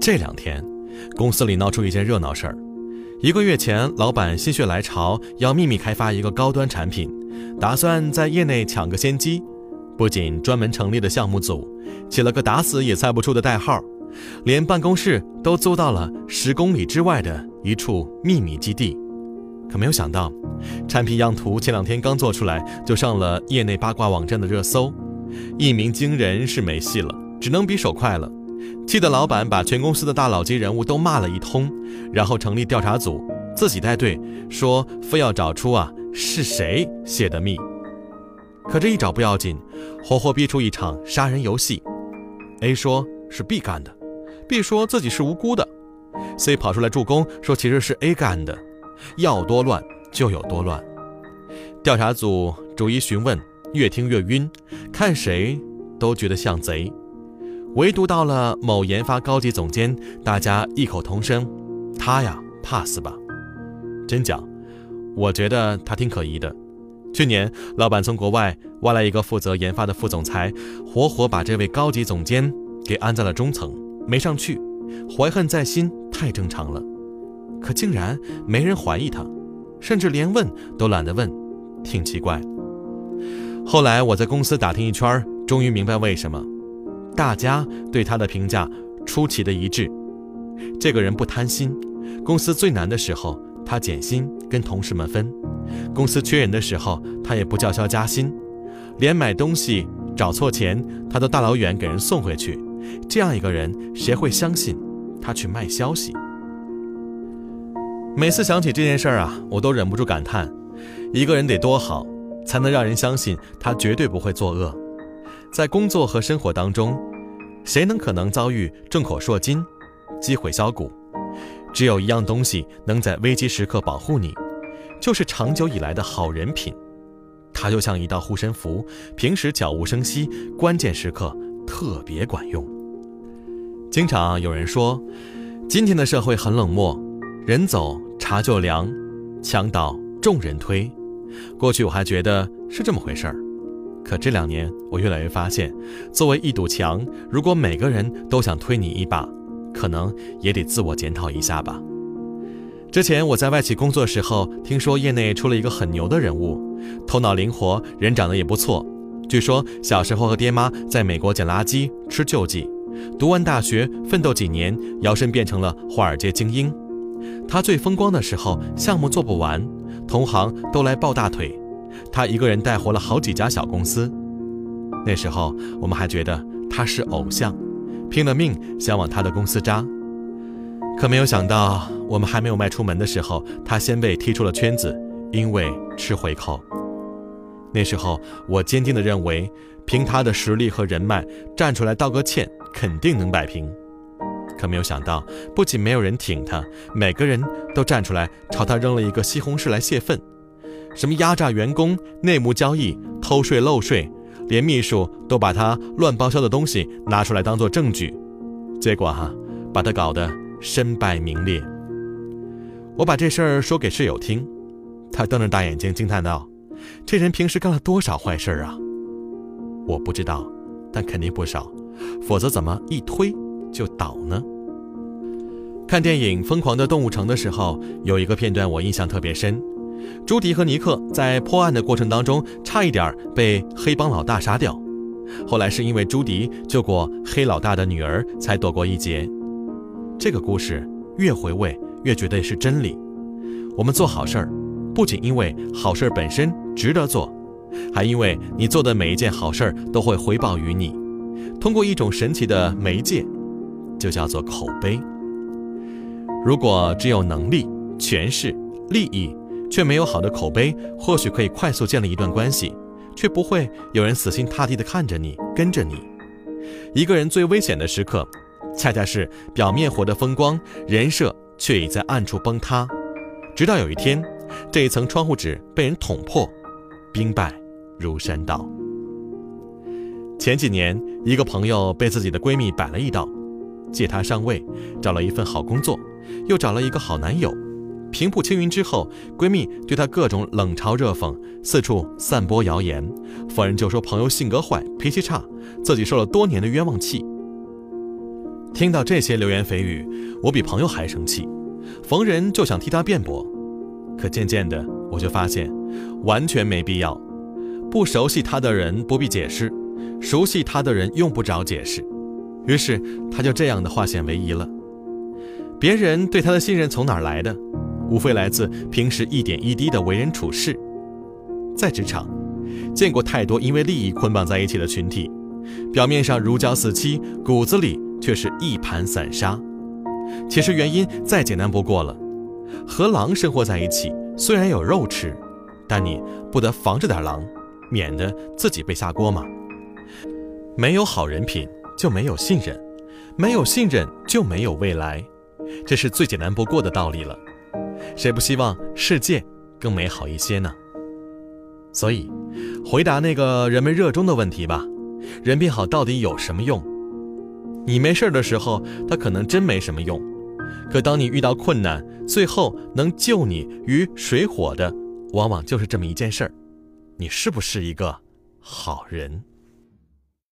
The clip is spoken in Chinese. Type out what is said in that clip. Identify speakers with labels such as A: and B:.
A: 这两天，公司里闹出一件热闹事儿。一个月前，老板心血来潮要秘密开发一个高端产品，打算在业内抢个先机。不仅专门成立了项目组，起了个打死也猜不出的代号，连办公室都租到了十公里之外的一处秘密基地。可没有想到，产品样图前两天刚做出来，就上了业内八卦网站的热搜。一鸣惊人是没戏了，只能比手快了。气得老板把全公司的大佬级人物都骂了一通，然后成立调查组，自己带队，说非要找出啊是谁泄的密。可这一找不要紧，活活逼出一场杀人游戏。A 说是 B 干的，B 说自己是无辜的，C 跑出来助攻，说其实是 A 干的。要多乱就有多乱。调查组逐一询问，越听越晕，看谁都觉得像贼。唯独到了某研发高级总监，大家异口同声：“他呀，怕死吧？”真假？我觉得他挺可疑的。去年，老板从国外挖来一个负责研发的副总裁，活活把这位高级总监给安在了中层，没上去，怀恨在心太正常了。可竟然没人怀疑他，甚至连问都懒得问，挺奇怪。后来我在公司打听一圈，终于明白为什么。大家对他的评价出奇的一致，这个人不贪心，公司最难的时候他减薪跟同事们分，公司缺人的时候他也不叫嚣加薪，连买东西找错钱他都大老远给人送回去。这样一个人，谁会相信他去卖消息？每次想起这件事儿啊，我都忍不住感叹：一个人得多好，才能让人相信他绝对不会作恶？在工作和生活当中，谁能可能遭遇众口铄金、击毁箫鼓？只有一样东西能在危机时刻保护你，就是长久以来的好人品。它就像一道护身符，平时悄无声息，关键时刻特别管用。经常有人说，今天的社会很冷漠，人走茶就凉，墙倒众人推。过去我还觉得是这么回事儿。可这两年，我越来越发现，作为一堵墙，如果每个人都想推你一把，可能也得自我检讨一下吧。之前我在外企工作时候，听说业内出了一个很牛的人物，头脑灵活，人长得也不错。据说小时候和爹妈在美国捡垃圾吃救济，读完大学奋斗几年，摇身变成了华尔街精英。他最风光的时候，项目做不完，同行都来抱大腿。他一个人带活了好几家小公司，那时候我们还觉得他是偶像，拼了命想往他的公司扎。可没有想到，我们还没有迈出门的时候，他先被踢出了圈子，因为吃回扣。那时候我坚定地认为，凭他的实力和人脉，站出来道个歉，肯定能摆平。可没有想到，不仅没有人挺他，每个人都站出来朝他扔了一个西红柿来泄愤。什么压榨员工、内幕交易、偷税漏税，连秘书都把他乱报销的东西拿出来当做证据，结果哈，把他搞得身败名裂。我把这事儿说给室友听，他瞪着大眼睛惊叹道：“这人平时干了多少坏事啊？”我不知道，但肯定不少，否则怎么一推就倒呢？看电影《疯狂的动物城》的时候，有一个片段我印象特别深。朱迪和尼克在破案的过程当中，差一点被黑帮老大杀掉。后来是因为朱迪救过黑老大的女儿，才躲过一劫。这个故事越回味越觉得是真理。我们做好事儿，不仅因为好事儿本身值得做，还因为你做的每一件好事儿都会回报于你，通过一种神奇的媒介，就叫做口碑。如果只有能力、权势、利益，却没有好的口碑，或许可以快速建立一段关系，却不会有人死心塌地地看着你，跟着你。一个人最危险的时刻，恰恰是表面活得风光，人设却已在暗处崩塌。直到有一天，这一层窗户纸被人捅破，兵败如山倒。前几年，一个朋友被自己的闺蜜摆了一道，借她上位，找了一份好工作，又找了一个好男友。平步青云之后，闺蜜对她各种冷嘲热讽，四处散播谣言，逢人就说朋友性格坏、脾气差，自己受了多年的冤枉气。听到这些流言蜚语，我比朋友还生气，逢人就想替他辩驳。可渐渐的，我就发现，完全没必要。不熟悉他的人不必解释，熟悉他的人用不着解释。于是他就这样的化险为夷了。别人对他的信任从哪来的？无非来自平时一点一滴的为人处事。在职场，见过太多因为利益捆绑在一起的群体，表面上如胶似漆，骨子里却是一盘散沙。其实原因再简单不过了。和狼生活在一起，虽然有肉吃，但你不得防着点狼，免得自己被下锅吗？没有好人品，就没有信任；没有信任，就没有未来。这是最简单不过的道理了。谁不希望世界更美好一些呢？所以，回答那个人们热衷的问题吧：人变好到底有什么用？你没事的时候，他可能真没什么用。可当你遇到困难，最后能救你于水火的，往往就是这么一件事儿。你是不是一个好人？